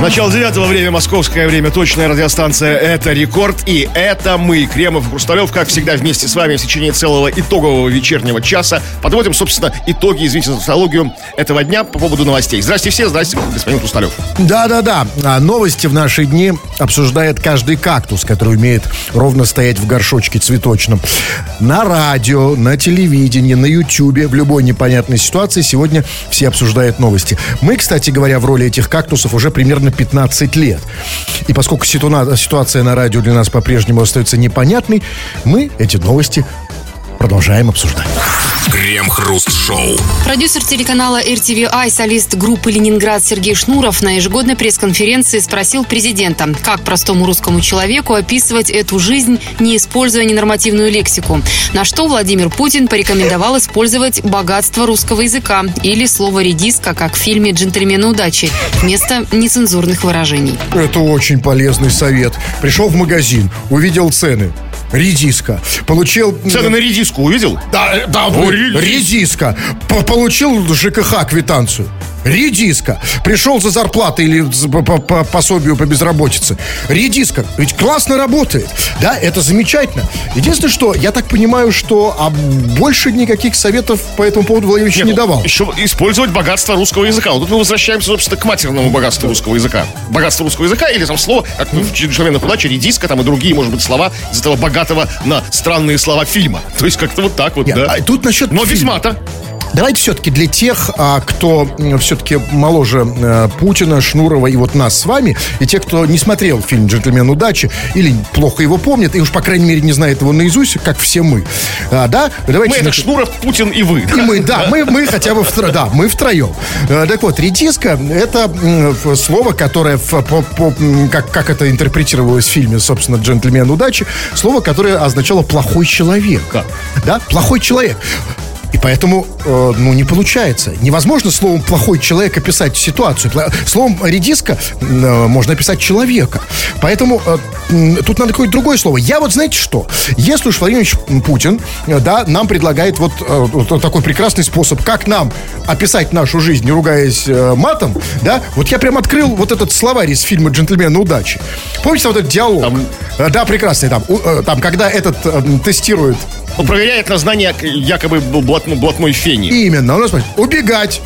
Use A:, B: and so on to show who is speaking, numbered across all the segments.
A: Начало девятого, время московское время, точная радиостанция «Это рекорд» и это мы, Кремов и как всегда вместе с вами в течение целого итогового вечернего часа подводим, собственно, итоги, извините за тавтологию, этого дня по поводу новостей. Здрасте все, здрасте, господин Хрусталев.
B: Да-да-да, а новости в наши дни обсуждает каждый кактус, который умеет ровно стоять в горшочке цветочном. На радио, на телевидении, на ютюбе, в любой непонятной ситуации сегодня все обсуждают новости. Мы, кстати говоря, в роли этих кактусов уже примерно 15 лет. И поскольку ситуа- ситуация на радио для нас по-прежнему остается непонятной, мы эти новости продолжаем обсуждать.
C: Крем-хруст-шоу.
D: Продюсер телеканала RTVI, солист группы «Ленинград» Сергей Шнуров на ежегодной пресс-конференции спросил президента, как простому русскому человеку описывать эту жизнь, не используя ненормативную лексику. На что Владимир Путин порекомендовал использовать богатство русского языка или слово «редиска», как в фильме «Джентльмены удачи», вместо нецензурных выражений.
B: Это очень полезный совет. Пришел в магазин, увидел цены. Редиска. Получил...
A: Цены на редиску увидел?
B: Да, э, да,
A: О,
B: редиска. Получил ЖКХ квитанцию. Редиска. Пришел за зарплатой или по, по- по пособию по безработице. Редиска. Ведь классно работает. Да, это замечательно. Единственное, что я так понимаю, что а больше никаких советов по этому поводу Владимир Ильич не давал.
A: Еще использовать богатство русского языка. Вот тут мы возвращаемся, собственно, к матерному богатству русского языка. Богатство русского языка или там слово, как в «Джентльменах удачи», редиска там и другие, может быть, слова из этого богатого на странные слова фильма. То есть как-то вот так вот,
B: Нет,
A: да.
B: а тут насчет
A: Но
B: фильма.
A: весьма-то.
B: Давайте все-таки для тех, а, кто все-таки моложе э, Путина, Шнурова и вот нас с вами, и те, кто не смотрел фильм «Джентльмен удачи» или плохо его помнит, и уж, по крайней мере, не знает его наизусть, как все мы. А, да? Давайте
A: Мы это Шнуров, Путин и вы.
B: и мы, да, мы, мы хотя бы втро, да, мы втроем. Э, Так вот, редиска – это слово, которое, по- по- как, как это интерпретировалось в фильме, собственно, «Джентльмен удачи», слово, которое означало «плохой человек».
A: Как?
B: Да, плохой человек. И поэтому, э, ну, не получается. Невозможно словом «плохой человек» описать ситуацию. Словом «редиска» э, можно описать человека. Поэтому э, тут надо какое-то другое слово. Я вот, знаете что? Если уж Владимир Ильич Путин, э, да, нам предлагает вот, э, вот такой прекрасный способ, как нам описать нашу жизнь, не ругаясь э, матом, да, вот я прям открыл вот этот словарь из фильма «Джентльмены удачи». Помните вот этот диалог?
A: Там-
B: Э, Да, прекрасный там. Э, Там, когда этот тестирует
A: Он проверяет на знание якобы блатно- блатной фени.
B: Именно. У нас смотрите, убегать,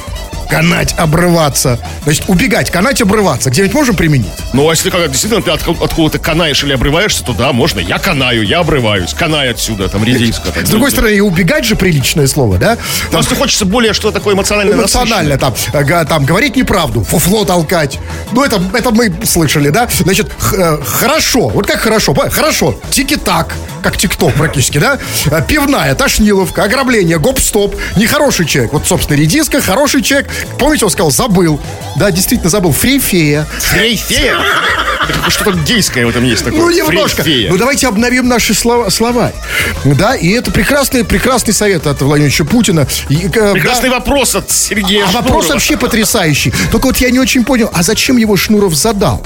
B: канать, обрываться. Значит, убегать, канать, обрываться. Где-нибудь можем применить?
A: Ну, а если когда действительно ты откуда-то канаешь или обрываешься, то да, можно. Я канаю, я обрываюсь. Канай отсюда, там, редиска. там.
B: С другой стороны, и убегать же приличное слово, да? Там
A: Просто хочется более что такое эмоционально
B: эмоционально там, э, там говорить неправду, фуфло толкать. Ну, это, это мы слышали, да? Значит, э, хорошо. Вот как хорошо? Хорошо. Тики-так, как тик-ток практически, да? Пивная, тошниловка, ограбление, гоп-стоп. Нехороший человек. Вот, собственно, редиска, хороший человек. Помните, он сказал, забыл. Да, действительно забыл. Фрейфея.
A: Фрейфея? Что-то гейское в этом есть такое.
B: Ну, немножко.
A: Фрейфея.
B: Ну, давайте обновим наши слова, словарь. Да, и это прекрасный, прекрасный совет от Владимира Ильича Путина. И, э,
A: Прекрасный
B: да.
A: вопрос от Сергея
B: А вопрос
A: Шнурова.
B: вообще потрясающий. Только вот я не очень понял, а зачем его Шнуров задал?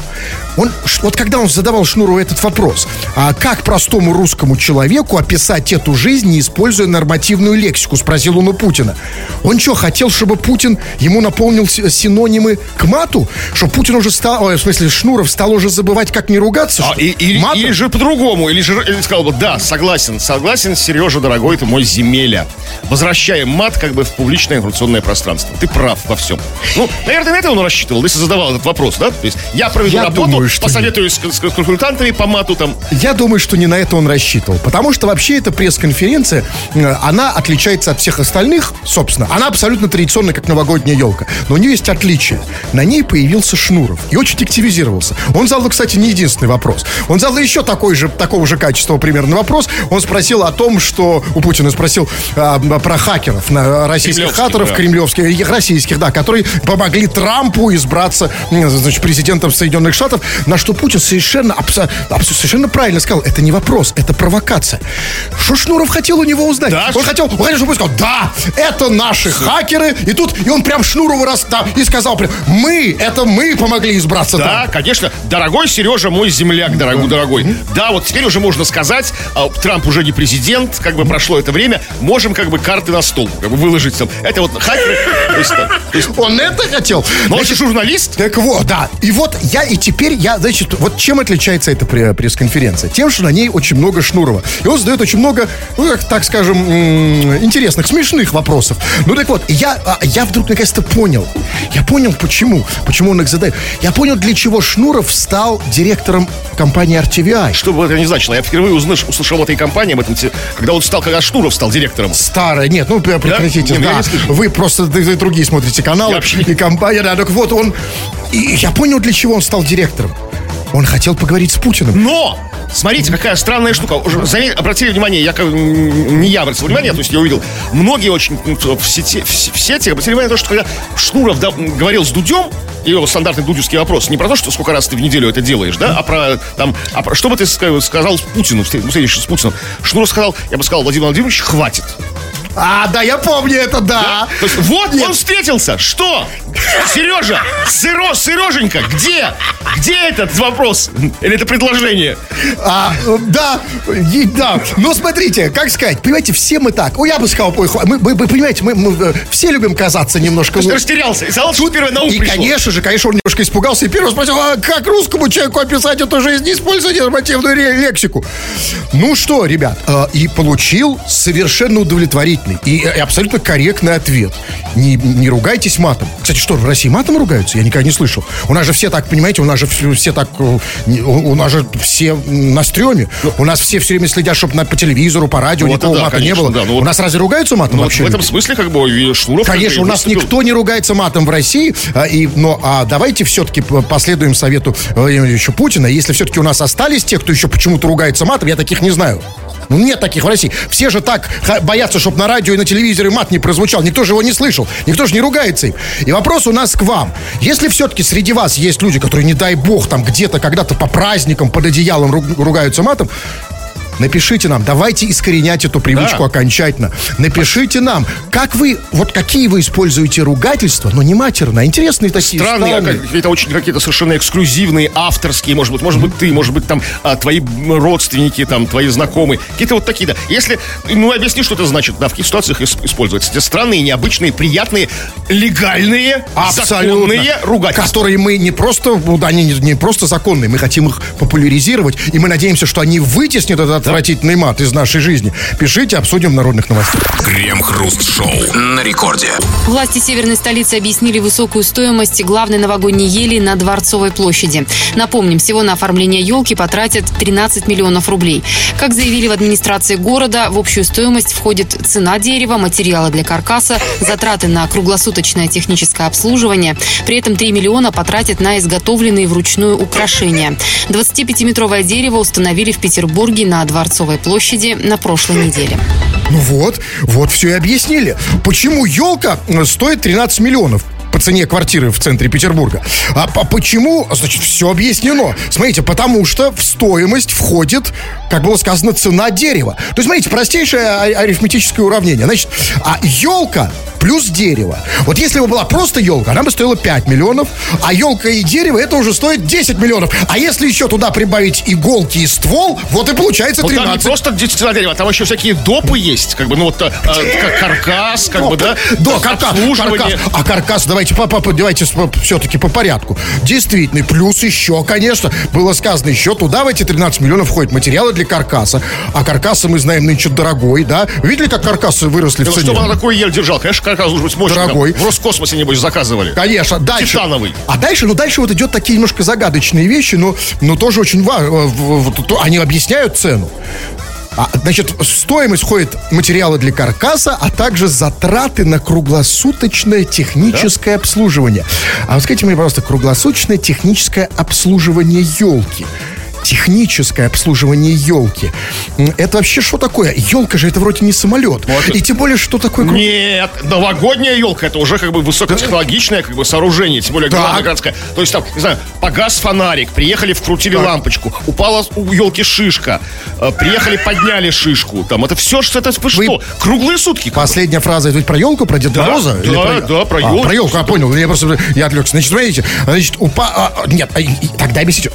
B: Он, вот когда он задавал Шнурову этот вопрос, а как простому русскому человеку описать эту жизнь, не используя нормативную лексику, спросил он у Путина. Он что, хотел, чтобы Путин ему наполнил синонимы к мату? Что Путин уже стал, в смысле, Шнуров стал уже забывать, как не ругаться?
A: А, и- или,
B: Матом?
A: или же по-другому, или же или сказал бы, да, согласен, согласен, Сережа, дорогой, ты мой земеля. Возвращаем мат как бы в публичное информационное пространство. Ты прав во всем. Ну, наверное, на это он рассчитывал, если задавал этот вопрос, да? То есть я проведу
B: Я
A: работу,
B: думаю, что
A: посоветуюсь с, с консультантами по мату там.
B: Я думаю, что не на это он рассчитывал. Потому что вообще эта пресс-конференция, э, она отличается от всех остальных, собственно. Она абсолютно традиционная, как новогодняя елка. Но у нее есть отличие. На ней появился Шнуров. И очень активизировался. Он задал, кстати, не единственный вопрос. Он задал еще такой же, такого же качества примерно вопрос. Он спросил о том, что... У Путина спросил а, про хакеров, на, российских хакеров,
A: да.
B: кремлевских, э, российских, да, которые помогли Трампу избраться, значит, президентом Соединенных Штатов. На что Путин совершенно, абсо- абсо- совершенно правильно сказал, это не вопрос, это провокация. Что Шнуров хотел у него узнать?
A: Да,
B: он хотел, он хотел, чтобы он сказал, да, это наши хакеры. И тут, и он прям Шнурову раз, да, и сказал прям, мы, это мы помогли избраться
A: Да,
B: там.
A: конечно. Дорогой Сережа, мой земляк, дорогой, дорогой. Да, вот теперь уже можно сказать, а, Трамп уже не президент, как бы прошло это время, можем как бы карты на стол как бы выложить там. Это вот хакеры. То есть, да, то есть,
B: Он это хотел.
A: но он же журналист.
B: Так вот, да. И вот я, и теперь я, значит, вот чем отличается эта пре- пресс-конференция? Тем, что на ней очень много Шнурова. И он задает очень много, ну, как, так скажем, интересных, смешных вопросов. Ну, так вот, я, а, я вдруг наконец-то понял. Я понял, почему. Почему он их задает. Я понял, для чего Шнуров стал директором компании RTVI.
A: Что бы это ни значило, я впервые узнаш- услышал в этой компании, об этом, когда он стал, когда Шнуров стал директором.
B: Старая, нет, ну пр- прекратите,
A: Нет, я
B: да.
A: не.
B: Вы просто другие смотрите каналы
A: Я
B: и компания, да, так вот он. И я понял, для чего он стал директором. Он хотел поговорить с Путиным.
A: Но! Смотрите, какая странная штука. Заметь, обратили внимание, я не я обратил внимание, то есть я увидел, многие очень м, в сети, в, в сети обратили внимание на то, что когда Шнуров да, говорил с Дудем, его стандартный дудевский вопрос, не про то, что сколько раз ты в неделю это делаешь, да, а про, там, а про, что бы ты ска- сказал Путину, встр- ну, встретившись с Путиным. Шнуров сказал, я бы сказал, Владимир Владимирович, хватит.
B: А, да, я помню это, да.
A: То есть вот он встретился. Что? Сережа, сыро, Сереженька, где? Где этот вопрос? Или это предложение?
B: А, да, и- да. Но смотрите, как сказать, понимаете, все мы так. О, я бы сказал, ой, мы, вы понимаете, мы, мы, э, все любим казаться немножко
A: Ты растерялся. И сказал, что первое на ум
B: И,
A: пришло.
B: конечно же, конечно, он немножко испугался и первый спросил, а как русскому человеку описать эту жизнь, не используя нормативную лексику? Ну что, ребят, э, и получил совершенно удовлетворительный и, э, абсолютно корректный ответ. Не, не ругайтесь матом. Кстати, что, в России матом ругаются? Я никогда не слышал. У нас же все так, понимаете, у нас же все все так, э, у у нас же все на стреме. У нас все все время следят, чтобы на, по телевизору, по радио
A: Ну,
B: никакого
A: да,
B: мата
A: конечно,
B: не было.
A: да, ну
B: у
A: вот-
B: нас разве ругаются матом
A: Ну,
B: вообще?
A: в этом смысле, как бы, и Шнуров...
B: Конечно, у нас
A: выступил.
B: никто не ругается матом в России. а, И, но а давайте все-таки последуем совету Владимира Владимировича Путина. Если все-таки у нас остались те, кто еще почему-то ругается матом, я таких не знаю. Ну, нет таких в России. Все же так боятся, чтобы радио и на телевизоре мат не прозвучал. Никто же его не слышал. Никто же не ругается им. И вопрос у нас к вам. Если все-таки среди вас есть люди, которые, не дай бог, там где-то когда-то по праздникам под одеялом ру- ругаются матом, Напишите нам, давайте искоренять эту привычку
A: Да.
B: окончательно. Напишите нам, как вы, вот какие вы используете ругательства, но не матерно, а интересные такие.
A: Странные, а
B: странные.
A: какие-то очень какие-то совершенно эксклюзивные, авторские, может быть, может быть, ты, может быть, там а, твои родственники, там, твои знакомые, какие-то вот такие, да. Если, ну, объясни, что это значит, да, в каких ситуациях ис- используется. Эти странные, необычные, приятные, легальные, законные ругательства.
B: Которые мы не просто, ну, они не, не просто законные, мы хотим их популяризировать, и мы надеемся, что они вытеснят этот отвратительный мат из нашей жизни. Пишите, обсудим в народных новостях.
C: Крем-хруст-шоу на рекорде.
D: Власти северной столицы объяснили высокую стоимость главной новогодней ели на Дворцовой площади. Напомним, всего на оформление елки потратят 13 миллионов рублей. Как заявили в администрации города, в общую стоимость входит цена дерева, материалы для каркаса, затраты на круглосуточное техническое обслуживание. При этом 3 миллиона потратят на изготовленные вручную украшения. 25-метровое дерево установили в Петербурге на Дворцовой площади на прошлой неделе.
B: Ну вот, вот все и объяснили. Почему елка э, стоит 13 миллионов? По цене квартиры в центре Петербурга. А по- почему? Значит, все объяснено. Смотрите, потому что в стоимость входит, как было сказано, цена дерева. То есть, смотрите, простейшее а- арифметическое уравнение. Значит, а елка плюс дерево. Вот если бы была просто елка, она бы стоила 5 миллионов, а елка и дерево это уже стоит 10 миллионов. А если еще туда прибавить иголки и ствол, вот и получается
A: Вот там не
B: 13.
A: просто цена дерева, там еще всякие допы есть, как бы, ну вот, а, как каркас, как бы, да,
B: Да, каркас,
A: обслуживание.
B: каркас. А каркас, давайте, по, по- давайте все-таки по порядку. Действительно, плюс еще, конечно, было сказано, еще туда в эти 13 миллионов входят материалы для каркаса. А каркаса, мы знаем, нынче дорогой, да? Видели, как каркасы выросли
A: Ну,
B: в цене?
A: чтобы она такой ель держал, конечно, каркас должен быть мощный.
B: Дорогой.
A: В Роскосмосе, небось, заказывали.
B: Конечно, дальше.
A: Титановый.
B: А дальше, ну дальше вот идет такие немножко загадочные вещи, но, но тоже очень важно. Они объясняют цену. А, значит, стоимость входит материалы для каркаса, а также затраты на круглосуточное техническое обслуживание. А вот скажите мне, пожалуйста, круглосуточное техническое обслуживание елки. Техническое обслуживание елки. Это вообще что такое? Елка же это вроде не самолет.
A: Вот.
B: И тем более, что такое...
A: Нет, новогодняя елка это уже как бы высокотехнологичное как бы сооружение, тем более
B: Так.
A: главная городская. То есть там, не знаю, погас фонарик, приехали, вкрутили лампочку, упала у елки шишка, э, приехали, подняли шишку. Там это все, что это вы что? Круглые сутки. как бы.
B: Последняя фраза, это ведь про елку, про Деда
A: Да,
B: Мороза?
A: да, да, про
B: А,
A: ёлку.
B: про елку, я понял. Я просто, я отвлекся. Значит, смотрите, значит, упа... а, а, нет, а, тогда объясните.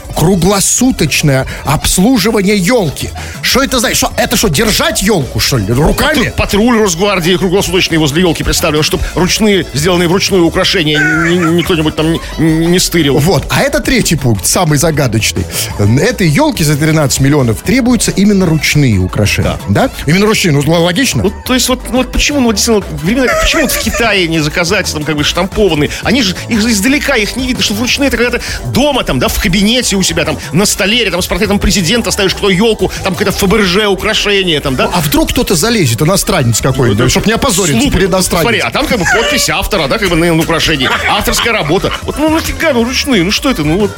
B: Круглосуточное обслуживание елки. Что это значит? Что, это что, держать елку, что ли, руками?
A: Тут Патруль Росгвардии круглосуточный возле елки представлен, чтобы ручные, сделанные вручную украшения ни- ни- кто-нибудь там не, не стырил.
B: Вот, а это третий пункт, самый загадочный. Этой елки за 13 миллионов требуются именно ручные украшения. Да? Именно ручные, ну логично.
A: Ну, то есть вот, ну, вот почему, ну, вот действительно, вот времена, почему вот в Китае не заказать там как бы штампованные? Они же, их же издалека, их не видно, что вручную это когда-то дома там, да, в кабинете у себя там, на столе, там с портретом президента ставишь кто елку, там какое-то Фаберже украшение там, да?
B: А вдруг кто-то залезет, иностранец какой-нибудь, чтобы не опозориться
A: Слуп,
B: перед
A: Смотри,
B: иностранцем.
A: а там как бы подпись автора, да, как бы на, украшении. Авторская работа. Вот, ну, нафига, ну, ручные, ну, что это, ну, вот.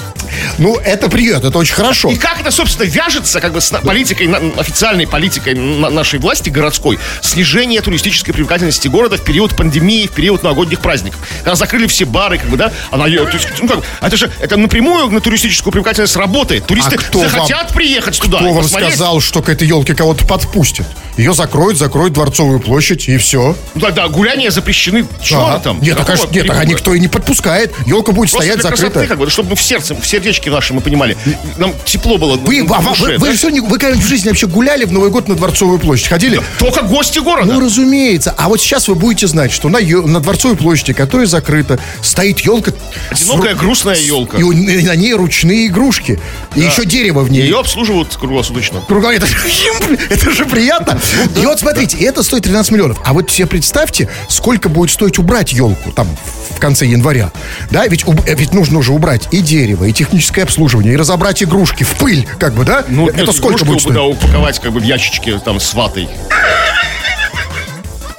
B: Ну, это привет, это очень хорошо.
A: И как это, собственно, вяжется как бы с политикой, официальной политикой на- нашей власти городской, снижение туристической привлекательности города в период пандемии, в период новогодних праздников. Когда закрыли все бары, как бы, да, она, есть, ну, как, это же, это напрямую на туристическую привлекательность работает. Туристы
B: Кто вам-
A: захотят приехать туда.
B: Кто вам сказал, что к этой елке кого-то подпустят? Ее закроют, закроют Дворцовую площадь, и все.
A: Ну, да, да, гуляния запрещены. Чего
B: Ага.
A: там?
B: Нет, так,
A: Какого
B: а, нет, так, а никто и не подпускает. Елка будет
A: Просто
B: стоять
A: для красоты,
B: закрыта.
A: как бы, чтобы мы в сердце, в сердечке нашем мы понимали. Нам тепло было.
B: Вы,
A: в
B: а,
A: душе,
B: вы, вы
A: да?
B: всё не- вы когда-нибудь в жизни вообще гуляли в Новый год на Дворцовую площадь? Ходили?
A: Только гости города.
B: Ну, разумеется. А вот сейчас вы будете знать, что на, на Дворцовой площади, которая закрыта, стоит елка.
A: Одинокая, грустная елка.
B: И, у- на ней ручные игрушки. И еще дерево в ней.
A: Ее обслуживают круглосуточно.
B: Же- это же приятно. И вот смотрите, это стоит 13 миллионов. А вот себе представьте, сколько будет стоить убрать елку там в конце января. Да, ведь, уб- э, ведь нужно уже убрать и дерево, и техническое обслуживание, и разобрать игрушки в пыль, как бы, да?
A: Ну,
B: это сколько будет стоить?
A: Да, упаковать как бы в ящички там с ватой.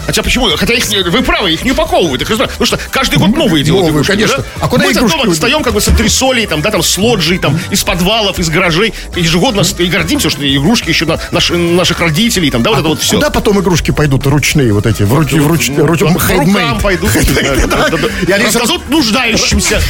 A: Хотя почему? Хотя их, вы правы, их не упаковывают. Их, потому что каждый год новые делают
B: Новые,
A: игрушки,
B: конечно.
A: да?
B: А куда
A: Мы
B: игрушки
A: дома
B: вы-
A: достаем как бы с антресолей, там, да, там, с лоджий, там, из подвалов, из гаражей. Ежегодно и гордимся, что игрушки еще на, наши- наших родителей, там, да, вот это вот все.
B: Куда потом игрушки пойдут ручные вот эти, в руч, в руч,
A: Ну,
B: руч-
A: там по
B: handmade?
A: рукам пойдут. Раздадут нуждающимся.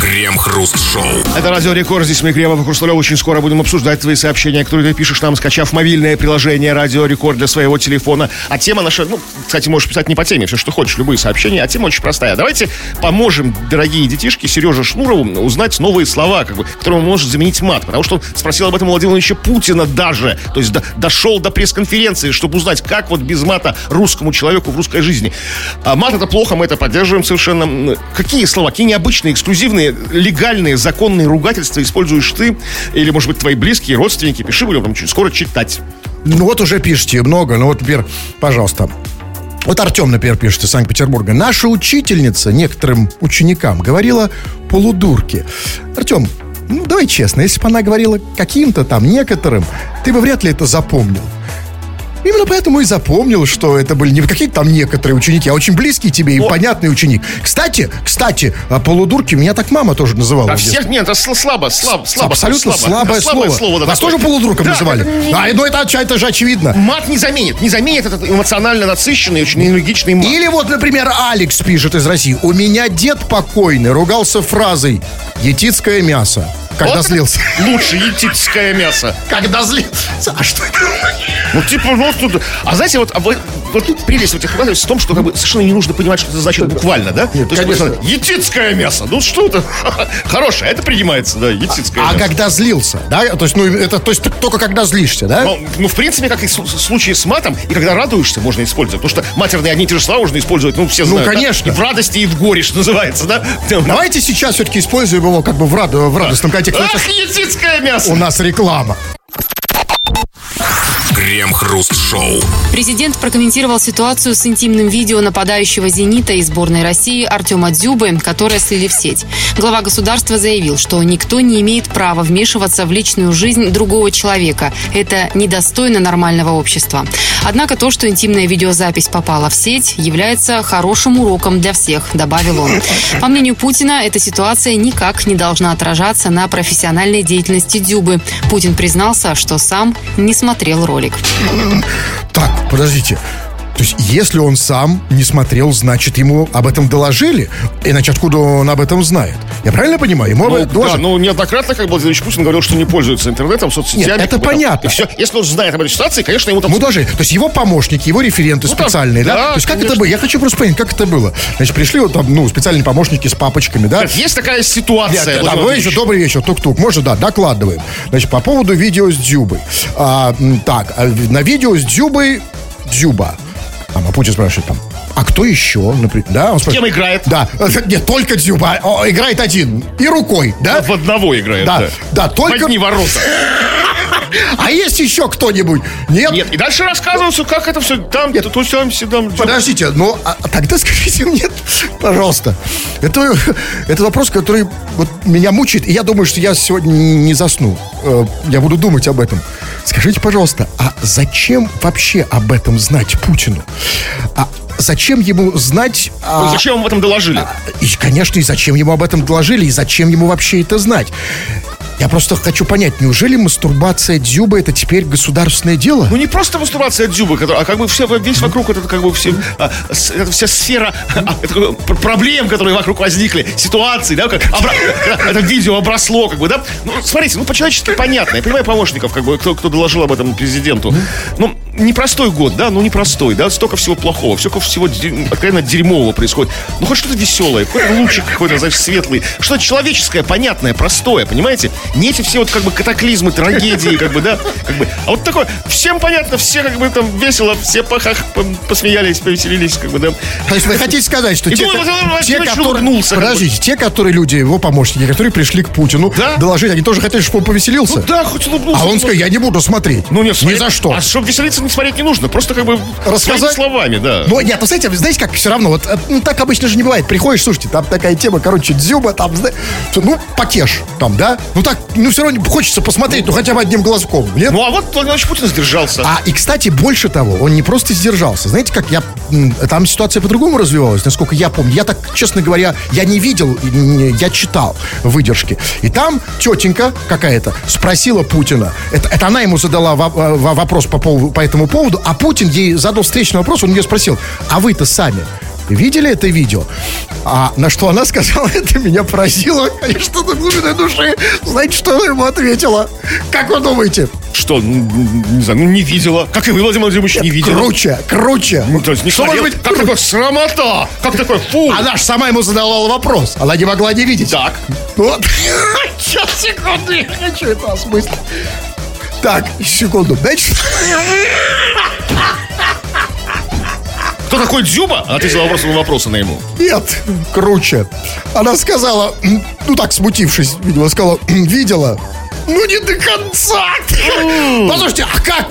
C: Крем-хруст-шоу.
A: Это Радио Рекорд. Здесь мы, Кремов и Хрусталев. Очень скоро будем обсуждать твои сообщения, которые ты пишешь нам, скачав мобильное приложение Радио Рекорд для своего телефона. А тема наша, ну, кстати, можешь писать не по теме, все, что хочешь, любые сообщения. А тема очень простая. Давайте поможем, дорогие детишки, Сереже Шнурову узнать новые слова, как бы, которые он может заменить мат. Потому что он спросил об этом у Владимировича Путина даже. То есть до- дошел до пресс-конференции, чтобы узнать, как вот без мата русскому человеку в русской жизни. А мат это плохо, мы это поддерживаем совершенно. Какие слова, какие необычные, эксклюзивные, легальные, законные ругательства используешь ты или, может быть, твои близкие, родственники? Пиши, будем там скоро читать.
B: Ну вот уже пишите много. Ну вот теперь, пожалуйста. Вот Артем, например, пишет из Санкт-Петербурга. Наша учительница некоторым ученикам говорила полудурки. Артем, ну давай честно, если бы она говорила каким-то там некоторым, ты бы вряд ли это запомнил. Именно поэтому и запомнил, что это были не какие-то там некоторые ученики, а очень близкий тебе и
A: О.
B: понятный ученик. Кстати, кстати, а полудурки меня так мама тоже называла.
A: А всех нет, это сл- слабо, слабо, слабо.
B: Абсолютно
A: слабо.
B: слабое, слово.
A: слово. да,
B: Вас
A: такое.
B: тоже полудурком
A: Да,
B: называли?
A: это
B: А, ну это, это же очевидно.
A: Мат не заменит, не заменит этот эмоционально насыщенный, очень энергичный мат.
B: Или вот, например, Алекс пишет из России. У меня дед покойный ругался фразой «етицкое мясо», когда
A: Вот
B: злился.
A: Лучше етическое мясо.
B: Когда злился. А что это?
A: Ну, типа, ну, тут... А знаете, вот, а вот, вот прелесть в этих в том, что как бы, совершенно не нужно понимать, что это значит буквально, да?
B: Нет,
A: То есть,
B: конечно.
A: просто етицкое мясо. Ну, что это? Хорошее, это принимается, да, етицкое
B: А
A: мясо.
B: когда злился, да? То есть, ну, это то есть только когда злишься, да?
A: Ну, ну, в принципе, как и в случае с матом, и когда радуешься, можно использовать. Потому что матерные одни и те же слова можно использовать, ну, все
B: Ну,
A: знают. да?
B: конечно.
A: И в радости, и в горе, что называется, да?
B: Давайте сейчас все-таки используем его как бы в, рад- в радостном контексте.
A: Ах, етицкое мясо!
B: У нас реклама.
C: Крем-хруст-шоу.
D: Президент прокомментировал ситуацию с интимным видео нападающего «Зенита» из сборной России Артема Дзюбы, которое слили в сеть. Глава государства заявил, что никто не имеет права вмешиваться в личную жизнь другого человека. Это недостойно нормального общества. Однако то, что интимная видеозапись попала в сеть, является хорошим уроком для всех, добавил он. По мнению Путина, эта ситуация никак не должна отражаться на профессиональной деятельности Дзюбы. Путин признался, что сам не смотрел ролик.
B: Так, подождите. То есть, если он сам не смотрел, значит, ему об этом доложили. Иначе откуда он об этом знает? Я правильно понимаю? Ему об
A: Ну,
B: этом
A: да,
B: доложили.
A: ну неоднократно, как Владимир Путин говорил, что не пользуется интернетом, соцсетями.
B: Нет, это
A: там,
B: понятно.
A: все. Если он знает об этой ситуации, конечно, ему там...
B: Ему доложили. То есть его помощники, его референты
A: Ну, там,
B: специальные, да?
A: да,
B: То есть как
A: конечно.
B: это было? Я хочу просто понять, как это было. Значит, пришли вот там, ну, специальные помощники с папочками, да?
A: Есть такая ситуация.
B: Нет, да, вы еще добрый вечер, тук-тук. Можно, да, докладываем. Значит, по поводу видео с Дзюбой. А, так, а на видео с Дзюбой Дзюба. А Путин спрашивает там, а кто еще? Например, да, он спрашивает.
A: Кем играет?
B: Да, нет, только Дзюба. О, играет один. И рукой, да?
A: В одного играет,
B: Да,
A: да.
B: да, только-
A: одни ворота.
B: А есть еще кто-нибудь? Нет?
A: Нет, и дальше рассказывается, как это все там,
B: Нет.
A: то, сям, сям,
B: Подождите, ну а, а тогда скажите мне, пожалуйста, это, это вопрос, который вот меня мучает, и я думаю, что я сегодня не засну. Э, Я буду думать об этом. Скажите, пожалуйста, а зачем вообще об этом знать Путину? А зачем ему знать... а,
A: Ну, Зачем вам об этом доложили?
B: и, конечно, и зачем ему об этом доложили, и зачем ему вообще это знать? Я просто хочу понять, неужели мастурбация Дзюба это теперь государственное дело?
A: Ну не просто мастурбация Дзюбы, а как бы все, весь вокруг это как бы все, а, это вся сфера а, это проблем, которые вокруг возникли, ситуаций, да, как обра- это видео обросло, как бы, да. Ну, смотрите, ну по-человечески понятно. Я понимаю помощников, как бы, кто, кто доложил об этом президенту. Ну, непростой год, да, ну непростой, да, столько всего плохого, столько всего откровенно дерьмового происходит. Ну хоть что-то веселое, какой-то лучик какой-то, знаешь, светлый, что-то человеческое, понятное, простое, понимаете? Не эти все вот как бы катаклизмы, трагедии, как бы, да, как бы. А вот такое, всем понятно, все как бы там весело, все похах, пом- посмеялись, повеселились, как бы, да.
B: То есть вы хотите сказать, что
A: И
B: те,
A: Владимир
B: те, которые... Подождите, те, которые люди, его помощники, которые пришли к Путину
A: Да.
B: доложить, они тоже хотели, чтобы он повеселился?
A: Да, хоть улыбнулся.
B: а он сказал, я не буду смотреть.
A: ну нет,
B: Ни за что.
A: А чтобы веселиться, не смотреть не нужно, просто как бы
B: Рассказать?
A: словами, да.
B: Ну, нет, ну, знаете, знаете, как все равно, вот э, ну, так обычно же не бывает. Приходишь, слушайте, там такая тема, короче, дзюба, там, ну, покеш, там, да? Ну, так, ну, все равно хочется посмотреть, ну, хотя бы одним глазком, нет?
A: Ну а вот Владимир Владимирович Путин сдержался.
B: А, и, кстати, больше того, он не просто сдержался. Знаете, как я... Там ситуация по-другому развивалась, насколько я помню. Я так, честно говоря, я не видел, я читал выдержки. И там тетенька какая-то спросила Путина. Это, это она ему задала во- вопрос по, поводу, по этому поводу, а Путин ей задал встречный вопрос, он ее спросил, а вы-то сами видели это видео? А на что она сказала, это меня поразило, конечно, до глубины души. Знаете, что она ему ответила? Как вы думаете?
A: Что, м, не знаю, ну не видела. Как и вы, Владимир Владимирович, не видела.
B: Круче, круче.
A: Ну, то есть не
B: что может
A: смотрел.
B: быть
A: Как такое срамота? Как такое фу?
B: Она же сама ему задавала вопрос. Она не могла не видеть.
A: Так.
B: Вот. Сейчас, секунду, я хочу это осмыслить. Так, секунду. Значит,
A: Кто такой Дзюба? Ответила вопросом на вопросы на ему.
B: нет, круче. Она сказала, ну так смутившись, видимо, сказала, видела. Ну не до конца. Послушайте, а как,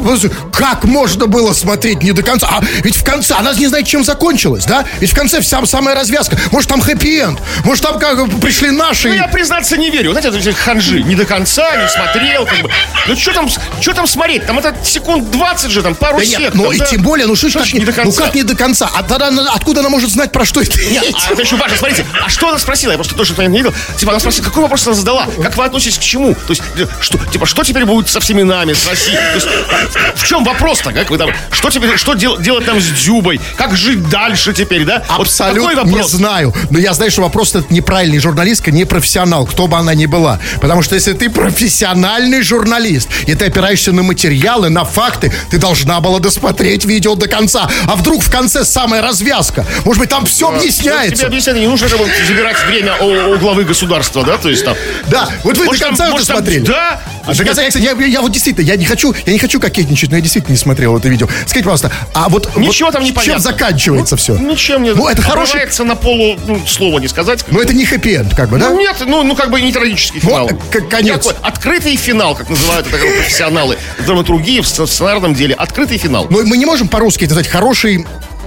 B: как можно было смотреть не до конца? А ведь в конце, она не знает, чем закончилось, да? Ведь в конце вся самая развязка. Может, там хэппи-энд? Может, там как пришли наши...
A: Ну, я, признаться, не верю. Знаете, эти ханжи. Не до конца, не смотрел, как бы. Ну, что там, что там смотреть? Там это секунд 20 же, там пару
B: Да
A: сек.
B: нет,
A: там,
B: ну и
A: да.
B: тем более, ну что ж не,
A: не до
B: ну
A: конца?
B: как не до конца? А тогда откуда она может знать, про что это
A: Нет, а это еще важно, смотрите, а что она спросила? Я просто тоже это не видел. Типа, она спросила, какой вопрос она задала? Как вы относитесь к чему? То есть, что, типа, что теперь будет со всеми нами, с Россией? То есть, а, в чем вопрос-то? Как вы там, что теперь, что дел- делать нам с Дзюбой? Как жить дальше теперь, да? Вот
B: Абсолютно
A: какой
B: не знаю. Но я знаю, что вопрос этот неправильный. Журналистка не профессионал, кто бы она ни была. Потому что если ты профессиональный журналист, и ты опираешься на материалы, на факты, ты должна была досмотреть видео до конца. А вдруг в конце самая развязка? Может быть, там все
A: Вот Тебе
B: объясняется?
A: объяснять не нужно забирать время у, у главы государства, да? То есть там...
B: Да, вот вы
A: Может,
B: до конца
A: там,
B: это
A: может, там,
B: смотрели.
A: Да.
B: А, это, я, кстати, я, я вот действительно, я не хочу, я не хочу кокетничать, но я действительно не смотрел это видео. Скажите, пожалуйста, а вот
A: Ничего
B: вот
A: там не
B: чем
A: понятно.
B: заканчивается все?
A: Ничем не...
B: Ну, это хороший-
A: на полу, ну, слова не сказать.
B: Но это не хэппи-энд, как бы, да?
A: Ну, нет, ну, ну, как бы не трагический
B: Ну,
A: финал.
B: к- конец.
A: Такой открытый финал, как называют это профессионалы драматургии, в сц- в сценарном деле. Открытый финал.
B: Но мы не можем по-русски это назвать хороший,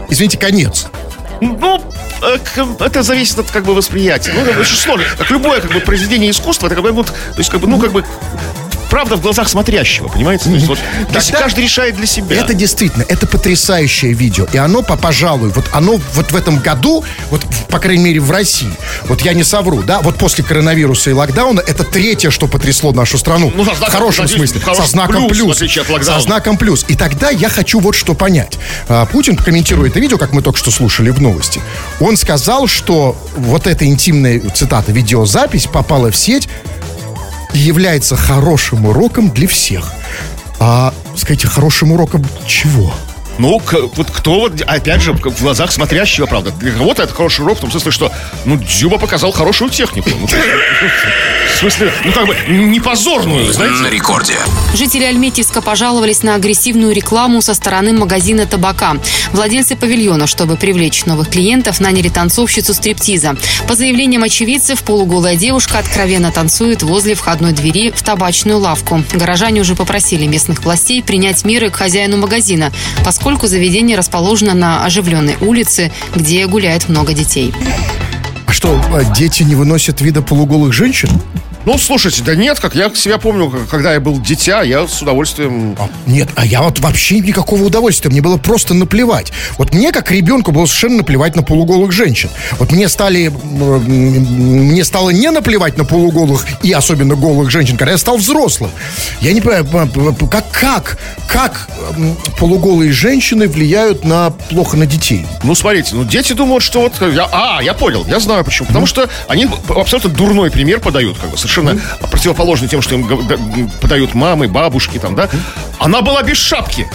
B: извините, конец.
A: Ну, э, к- это зависит от как бы восприятия. Ну, это очень сложно. Как любое как бы произведение искусства, это как бы, то есть как бы, ну, как бы правда в глазах смотрящего, понимаете? То есть, вот, для-
B: Тогда-
A: каждый решает для себя.
B: Это действительно, это потрясающее видео. И оно, по- пожалуй, вот оно вот в этом году, вот, по крайней мере, в России, вот я не совру, да, вот после коронавируса и локдауна, это третье, что потрясло нашу страну.
A: Ну, со
B: в
A: знаком,
B: хорошем
A: надеюсь,
B: смысле.
A: в хорошем
B: со знаком
A: плюс,
B: плюс. Со знаком плюс. И тогда я хочу вот что понять. А, Путин, комментируя это видео, как мы только что слушали в новости, он сказал, что вот эта интимная, цитата, видеозапись попала в сеть является хорошим уроком для всех. А, скажите, хорошим уроком чего?
A: Ну, к- вот кто вот, опять же, в глазах смотрящего, правда. Для кого-то это хороший урок, в том смысле, что, ну, Дзюба показал хорошую технику. Ну, в смысле, ну, как бы, не позорную, знаете.
C: На рекорде.
D: Жители Альметьевска пожаловались на агрессивную рекламу со стороны магазина табака. Владельцы павильона, чтобы привлечь новых клиентов, наняли танцовщицу стриптиза. По заявлениям очевидцев, полуголая девушка откровенно танцует возле входной двери в табачную лавку. Горожане уже попросили местных властей принять меры к хозяину магазина, поскольку заведение расположено на оживленной улице, где гуляет много детей.
B: А что, а, дети не выносят вида полуголых женщин?
A: Ну, слушайте, да нет, как я себя помню, когда я был дитя, я с удовольствием...
B: Нет, а я вот вообще никакого удовольствия. Мне было просто наплевать. Вот мне, как ребенку, было совершенно наплевать на полуголых женщин. Вот мне стали... Мне стало не наплевать на полуголых и особенно голых женщин, когда я стал взрослым. Я не понимаю, как, как, как полуголые женщины влияют на плохо на детей?
A: Ну, смотрите, ну, дети думают, что вот... Я, а, я понял, я знаю почему. Потому что они абсолютно дурной пример подают, как бы, совершенно противоположный тем, что им подают мамы, бабушки, там, да. Она была без шапки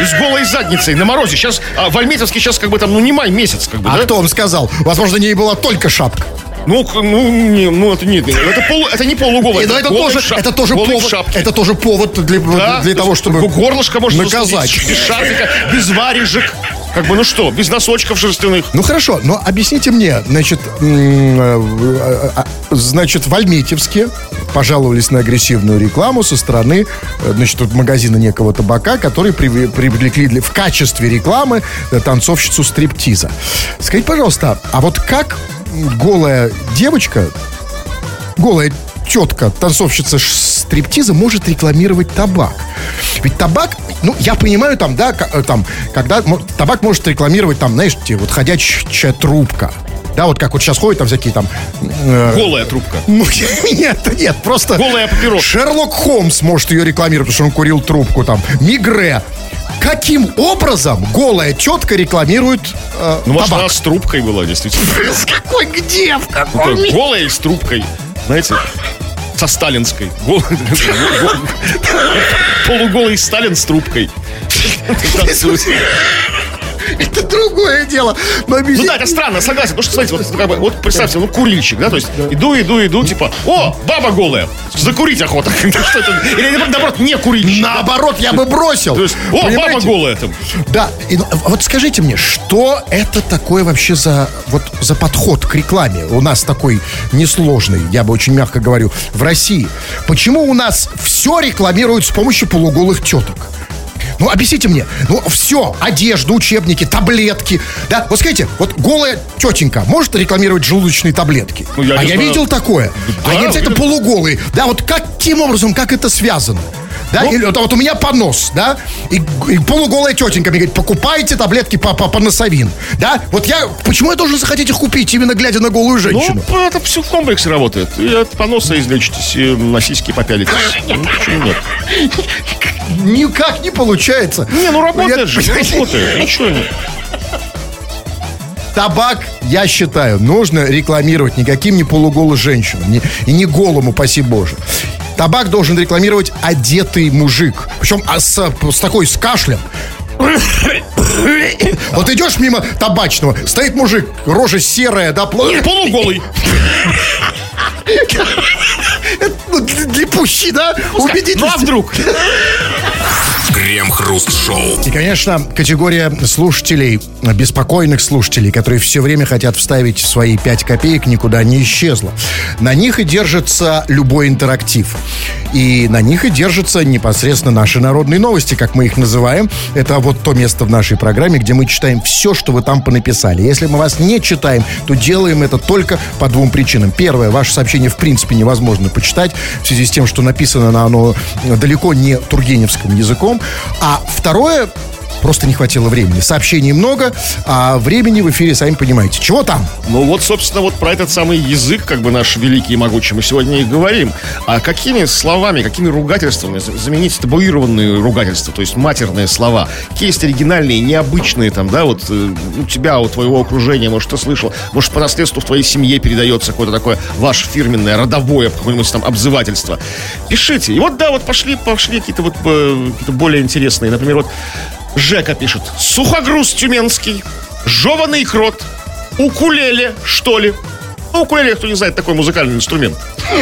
A: и с голой задницей на морозе. Сейчас, а, в Альметьевске сейчас, как бы, там, ну, не май месяц, как бы,
B: А
A: да?
B: кто вам сказал? Возможно, не была только шапка.
A: Ну, ну, не, ну, это нет, это, полу, это не полуголый.
B: Ну, это,
A: голый
B: тоже,
A: шап-
B: это, тоже повод,
A: шапке.
B: это тоже повод для,
A: Да,
B: для того, чтобы
A: Горлышко можно
B: наказать.
A: без шарфика, без варежек. Как бы, ну что, без носочков шерстяных.
B: Ну хорошо, но объясните мне, значит, э, э, э, значит, в Альметьевске пожаловались на агрессивную рекламу со стороны, э, значит, магазина некого табака, который привлекли в качестве рекламы э, танцовщицу стриптиза. Скажите, пожалуйста, а вот как голая девочка, голая тетка, танцовщица стриптиза может рекламировать табак. Ведь табак, ну, я понимаю, там, да, э, там, когда табак может рекламировать, там, знаешь, вот ходячая трубка. Да, вот как вот сейчас ходят там всякие там... э,
A: Голая трубка.
B: ну, нет, нет, просто...
A: Голая папироска.
B: Шерлок Холмс может ее рекламировать, потому что он курил трубку там. Мигре. Каким образом голая тетка рекламирует э,
A: Ну, может,
B: табак?
A: она с трубкой была, действительно.
B: С какой где? В
A: Ну,
B: каком
A: есть Голая и с трубкой. Знаете, со сталинской. Гол- Полуголый Сталин с трубкой.
B: Это другое дело. Но
A: Ну
B: объясни-
A: да, это странно, согласен. Потому что, смотрите, вот, как бы, вот представьте, ну курильщик, да, то есть иду, иду, иду, типа, о, баба голая, закурить охота. Что это? Или наоборот, не курильщик.
B: Наоборот, я бы бросил.
A: То есть, о,
B: Понимаете?
A: баба голая там.
B: Да, и, ну, вот скажите мне, что это такое вообще за, вот, за подход к рекламе? У нас такой несложный, я бы очень мягко говорю, в России. Почему у нас все рекламируют с помощью полуголых теток? Ну, объясните мне. Ну, все. Одежда, учебники, таблетки. Да, вот скажите, вот голая тетенька может рекламировать желудочные таблетки?
A: Ну, я
B: а я
A: знаю.
B: видел такое.
A: Да,
B: Они обязательно
A: видел.
B: полуголые. Да, вот каким образом, как это связано? Да,
A: Ну.
B: или вот, вот у меня понос, да, и, и полуголая тетенька мне говорит, покупайте таблетки по, по, по носовин, да, вот я, почему я должен захотеть их купить, именно глядя на голую женщину?
A: Ну, это все в комплексе работает. И от поноса излечитесь, и на сиськи попялитесь. Ну, почему нет?
B: Никак не получается.
A: Не, ну работает
B: Я-
A: же, ну, работает. Ничего нет.
B: Табак, я считаю, нужно рекламировать никаким не полуголым женщинам. не- и не голому, паси боже. Табак должен рекламировать одетый мужик. Причем а с, с такой, с кашлем. Вот идешь мимо табачного, стоит мужик, рожа серая, да,
A: Полуголый.
B: Ну, пущи, да? Убедительности.
A: Ну а вдруг?
C: Крем-хруст-шоу.
B: И, конечно, категория слушателей, беспокойных слушателей, которые все время хотят вставить свои 5 копеек, никуда не исчезла. На них и держится любой интерактив. И на них и держатся непосредственно наши народные новости, как мы их называем. Это вот то место в нашей программе, где мы читаем все, что вы там понаписали. Если мы вас не читаем, то делаем это только по двум причинам. Первое, ваше сообщение в принципе невозможно почитать в связи с тем, что написано оно далеко не тургеневским языком. А второе, просто не хватило времени. Сообщений много, а времени в эфире, сами понимаете. Чего там?
A: Ну вот, собственно, вот про этот самый язык, как бы наш великий и могучий, мы сегодня и говорим. А какими словами, какими ругательствами заменить табуированные ругательства, то есть матерные слова? Какие есть оригинальные, необычные там, да, вот э, у тебя, у твоего окружения, может, ты слышал, может, по наследству в твоей семье передается какое-то такое ваше фирменное, родовое, какое-нибудь там обзывательство. Пишите. И вот, да, вот пошли, пошли какие-то вот э, какие-то более интересные. Например, вот Жека пишет. Сухогруз тюменский, жеванный крот, укулеле, что ли. Ну, укулеле, кто не знает, такой музыкальный инструмент.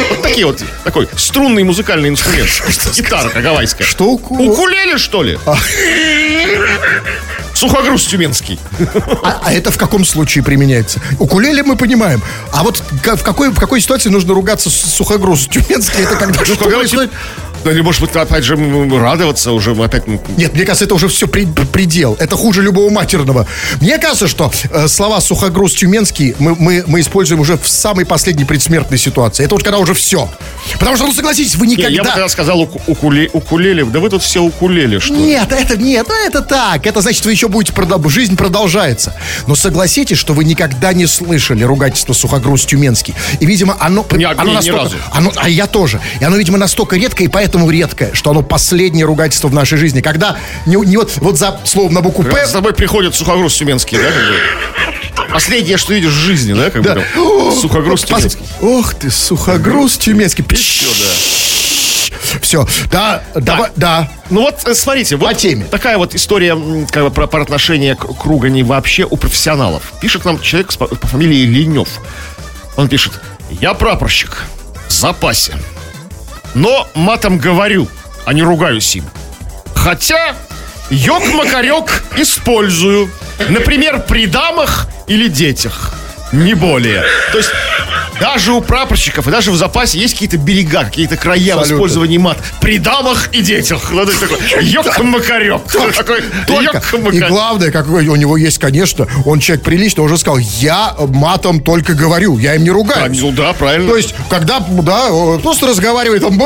A: Вот такие вот, такой струнный музыкальный инструмент. Гитарка гавайская.
B: Что уку-
A: Укулеле, что ли? Сухогруз тюменский.
B: А, а это в каком случае применяется? Укулеле мы понимаем. А вот в какой, в какой ситуации нужно ругаться с сухогруз тюменский? Это когда
A: Ну,
B: что происходит?
A: Да, или, может быть, опять же, радоваться уже опять.
B: Нет, мне кажется, это уже все предел. Это хуже любого матерного. Мне кажется, что э, слова «сухогруз тюменский» мы, мы, мы используем уже в самой последней предсмертной ситуации. Это вот когда уже все. Потому что, ну, согласитесь, вы
A: Не,
B: никогда...
A: я бы тогда сказал уку- укуле- укулеле. Да вы тут все укулеле, что ли?
B: Нет, это нет, ну, это так. Это значит, вы еще будете продолжать. Жизнь продолжается. Но согласитесь, что вы никогда не слышали ругательство сухогруз тюменский. И, видимо, оно,
A: Не,
B: оно
A: не, ни
B: настолько.
A: разу.
B: Оно, а я тоже. И оно, видимо, настолько редкое, и поэтому редкое, что оно последнее ругательство в нашей жизни. Когда не, не вот, вот за словом на букву П.
A: с тобой приходит сухогруз тюменский, да? бы? Последнее, что видишь в жизни, да? Как бы,
B: Да.
A: там, сухогруз
B: Пос-
A: тюменский.
B: Ох ты, сухогруз тюменский.
A: Все, да.
B: Все, да, давай, да.
A: Ну вот, э, смотрите, вот
B: По теме.
A: такая вот история как бы, про, про отношение к ругани вообще у профессионалов. Пишет нам человек по, по фамилии Ленев. Он пишет, я прапорщик, в запасе. Но матом говорю, а не ругаюсь им. Хотя ёк-макарек использую. Например, при дамах или детях. Не более. То есть даже у прапорщиков и даже в запасе есть какие-то берега, какие-то края в
B: Абсолютно.
A: использовании мат. При дамах и детях. Ну, такой
B: Только. И главное, как у него есть, конечно, он человек приличный, уже сказал, я матом только говорю, я им не ругаюсь.
A: Ну да, правильно.
B: То есть, когда, да, просто разговаривает, там,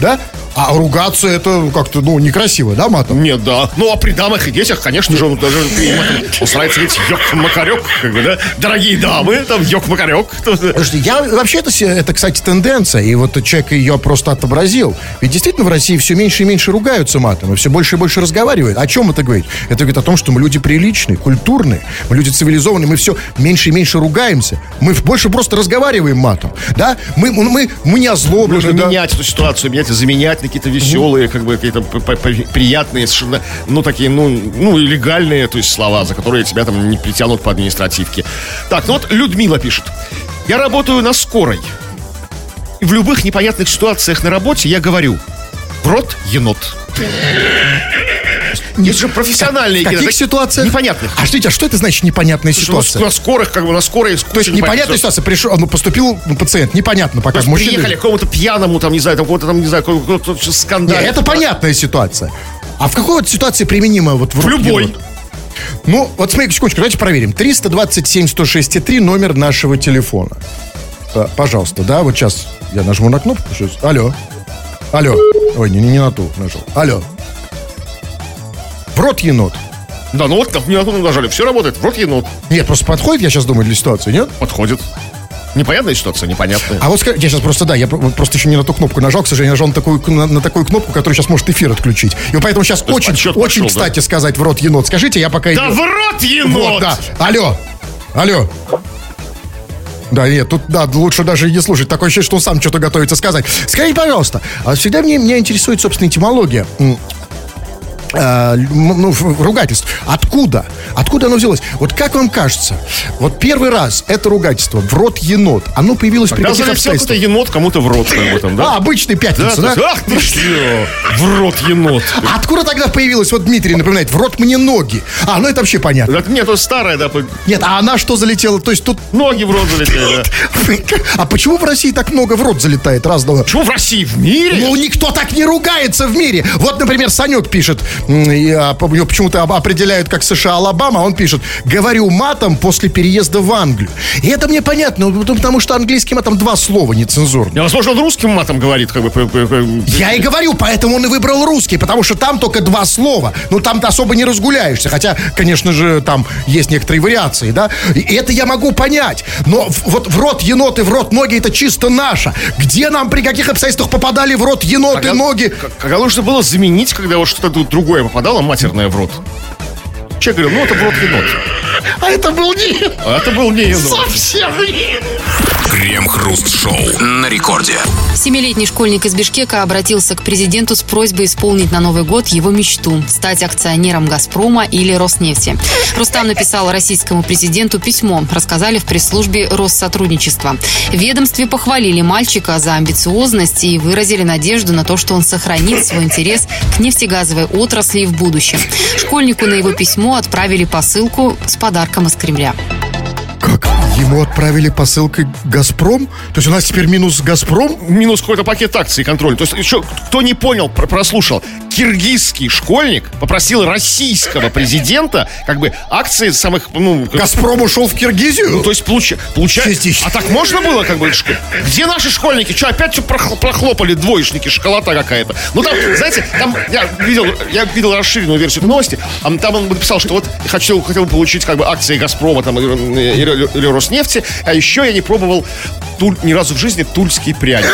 B: да, а ругаться это как-то, ну, некрасиво, да, матом?
A: Нет, да. Ну, а при дамах и детях, конечно же, он даже он старается говорить ёк-макарек, как бы, да. Дорогие дамы, там, ёк-макарек.
B: Слушайте, я вообще это, это, кстати, тенденция, и вот человек ее просто отобразил. Ведь действительно в России все меньше и меньше ругаются матом, и все больше и больше разговаривают. О чем это говорит? Это говорит о том, что мы люди приличные, культурные, мы люди цивилизованные, мы все меньше и меньше ругаемся. Мы больше просто разговариваем матом, да? Мы, мы, мы не озлоблены,
A: Нужно
B: да?
A: менять эту ситуацию, менять и заменять какие-то веселые, как бы какие-то приятные, совершенно, ну, такие, ну, ну, легальные, то есть слова, за которые тебя там не притянут по административке. Так, ну вот Людмила пишет. Я работаю на скорой. И в любых непонятных ситуациях на работе я говорю, в рот енот. Есть же профессиональные
B: В каких ситуациях?
A: Непонятных.
B: А что, а что это значит непонятная
A: ну,
B: ситуация?
A: На скорых, как бы на скорой
B: То есть непонятная ситуация. Пришел, ну, поступил пациент, непонятно пока.
A: То приехали к какому-то пьяному, там, не знаю, там, какому-то там, не знаю, какому-то скандал.
B: это понятная ситуация. А в какой вот ситуации применимо вот в,
A: любой.
B: Ну, вот смотри, секундочку, давайте проверим. 327 106 3 номер нашего телефона. А, Пожалуйста, да, вот сейчас я нажму на кнопку. Алло. Алло. Ой, не, не на ту нажал. Алло. В рот енот.
A: Да, ну вот как мне нажали, все работает, в рот енот.
B: Нет, просто подходит, я сейчас думаю, для ситуации, нет?
A: Подходит. Непонятная ситуация, непонятная.
B: А вот скажи, я сейчас просто, да, я просто еще не на ту кнопку нажал, к сожалению, нажал на такую, на, на такую кнопку, которая сейчас может эфир отключить. И поэтому сейчас
A: есть
B: очень, очень
A: пошел, да?
B: кстати сказать в рот енот. Скажите, я пока
A: Да
B: иду.
A: в рот енот!
B: Вот, да. Алло. Алло. Да, нет, тут, да, лучше даже и не слушать. Такое ощущение, что он сам что-то готовится сказать. Скажите, пожалуйста, а всегда мне, меня интересует, собственно, этимология. Э, ну, ругательств. Откуда? Откуда оно взялось? Вот как вам кажется, вот первый раз это ругательство в рот енот, оно появилось при
A: Когда
B: каких
A: залетел какой-то
B: обстоятельствах?
A: енот кому-то в рот, как бы там,
B: А,
A: да?
B: обычный
A: Да,
B: пятница,
A: то
B: да?
A: есть, ах ты что, в рот енот.
B: А откуда тогда появилось, вот Дмитрий напоминает, в рот мне ноги? А, ну это вообще понятно.
A: Так нет, это старая, да,
B: Нет, а она что залетела? То есть тут...
A: ноги в рот залетели, да.
B: А почему в России так много в рот залетает разного?
A: Почему в России, в мире?
B: Ну, никто так не ругается в мире. Вот, например, Санек пишет, я его почему-то определяют как США Алабама, он пишет, говорю матом после переезда в Англию. И это мне понятно, ну, потому что английский матом два слова нецензурные.
A: Я, возможно, он русским матом говорит, как бы.
B: Я и говорю, поэтому он и выбрал русский, потому что там только два слова. Ну, там ты особо не разгуляешься. Хотя, конечно же, там есть некоторые вариации, да. И это я могу понять. Но вот в рот енот и в рот ноги это чисто наше. Где нам при каких обстоятельствах попадали в рот енот и
A: Когда-
B: ноги?
A: к- Когда нужно было заменить, когда вот что-то тут другое попадало, матерное в рот. Человек говорил, ну это в рот енот.
B: А это был не...
A: А это был не енот.
B: Совсем не...
C: Крем-хруст-шоу на рекорде.
D: Семилетний школьник из Бишкека обратился к президенту с просьбой исполнить на Новый год его мечту – стать акционером «Газпрома» или «Роснефти». Рустам написал российскому президенту письмо, рассказали в пресс-службе Россотрудничества. В ведомстве похвалили мальчика за амбициозность и выразили надежду на то, что он сохранит свой интерес к нефтегазовой отрасли в будущем. Школьнику на его письмо отправили посылку с подарком из Кремля.
B: Ему отправили посылкой «Газпром»? То есть у нас теперь минус «Газпром»?
A: Минус какой-то пакет акций контроль. То есть еще, кто не понял, про- прослушал, киргизский школьник попросил российского президента как бы акции самых, ну, как-
B: «Газпром» ушел в Киргизию?
A: Ну, то есть получа, получается. А так можно было, как бы, где наши школьники? Что, опять что прохлопали двоечники, шоколада какая-то? Ну, там, знаете, там я видел, я видел расширенную версию этой новости, а там он написал, что вот хотел, хотел получить, как бы, акции Газпрома там, или, или- или Роснефти, а еще я не пробовал туль- ни разу в жизни тульский пряник.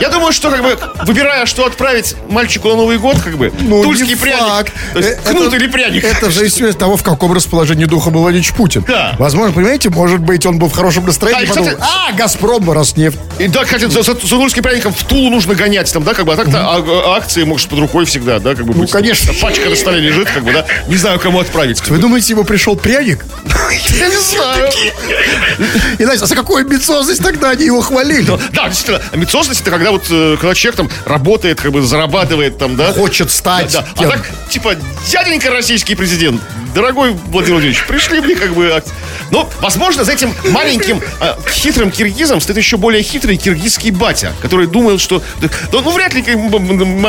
A: Я думаю, что как бы выбирая, что отправить мальчику на Новый год, как бы
B: Ну,
A: тульский пряник, то есть
B: Э,
A: кнут
B: это-
A: или пряник.
B: Это в зависимости от того, в каком расположении духа был Владимир Путин.
A: Да.
B: Возможно, понимаете, может быть, он был в хорошем настроении.
A: Да,
B: подумал,
A: кстати-
B: а, «Газпром», «Роснефть».
A: И да, кстати, за, за, за тульским пряником в Тулу нужно гонять там, да, как бы, а так-то а- а- акции, может, под рукой всегда, да, как бы.
B: Ну,
A: быть.
B: конечно.
A: Пачка на столе лежит, как бы, да, не знаю, кому отправить.
B: Вы
A: бы.
B: думаете, ему пришел пряник?
A: Я не знаю.
B: И знаете, а за какую амбициозность тогда они его хвалили?
A: Да, действительно, амбициозность это когда вот, э, когда человек там работает, как бы зарабатывает там, да.
B: Хочет стать
A: Да, да. А так, типа, дяденька российский президент, дорогой Владимир Владимирович, пришли мне как бы... ак- Ну, возможно, за этим маленьким э, хитрым киргизом стоит еще более хитрый киргизский батя, который думает, что... да, Ну, ну, вряд ли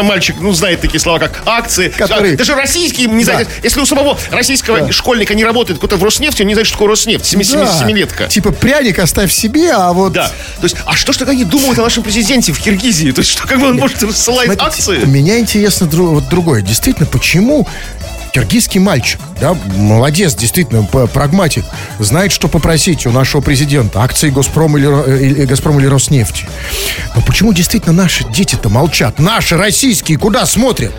A: мальчик ну, знает такие слова, как акции.
B: Который-
A: А, Даже российский не знает. Если у самого российского школьника не работает кто-то в Роснефти, он не знает, что такое Роснефть. Семи- семи-
B: Да.
A: Семилетка.
B: Типа пряник оставь себе, а вот...
A: Да. То есть, а что ж тогда они думают о нашем президенте в Киргизии? То есть, что как бы он может рассылать
B: Смотрите,
A: акции?
B: Меня интересно вот другое. Действительно, почему киргизский мальчик, да, молодец, действительно, прагматик, знает, что попросить у нашего президента, акции Газпром или, э, Газпром или Роснефти. Но почему действительно наши дети-то молчат? Наши, российские, куда смотрят?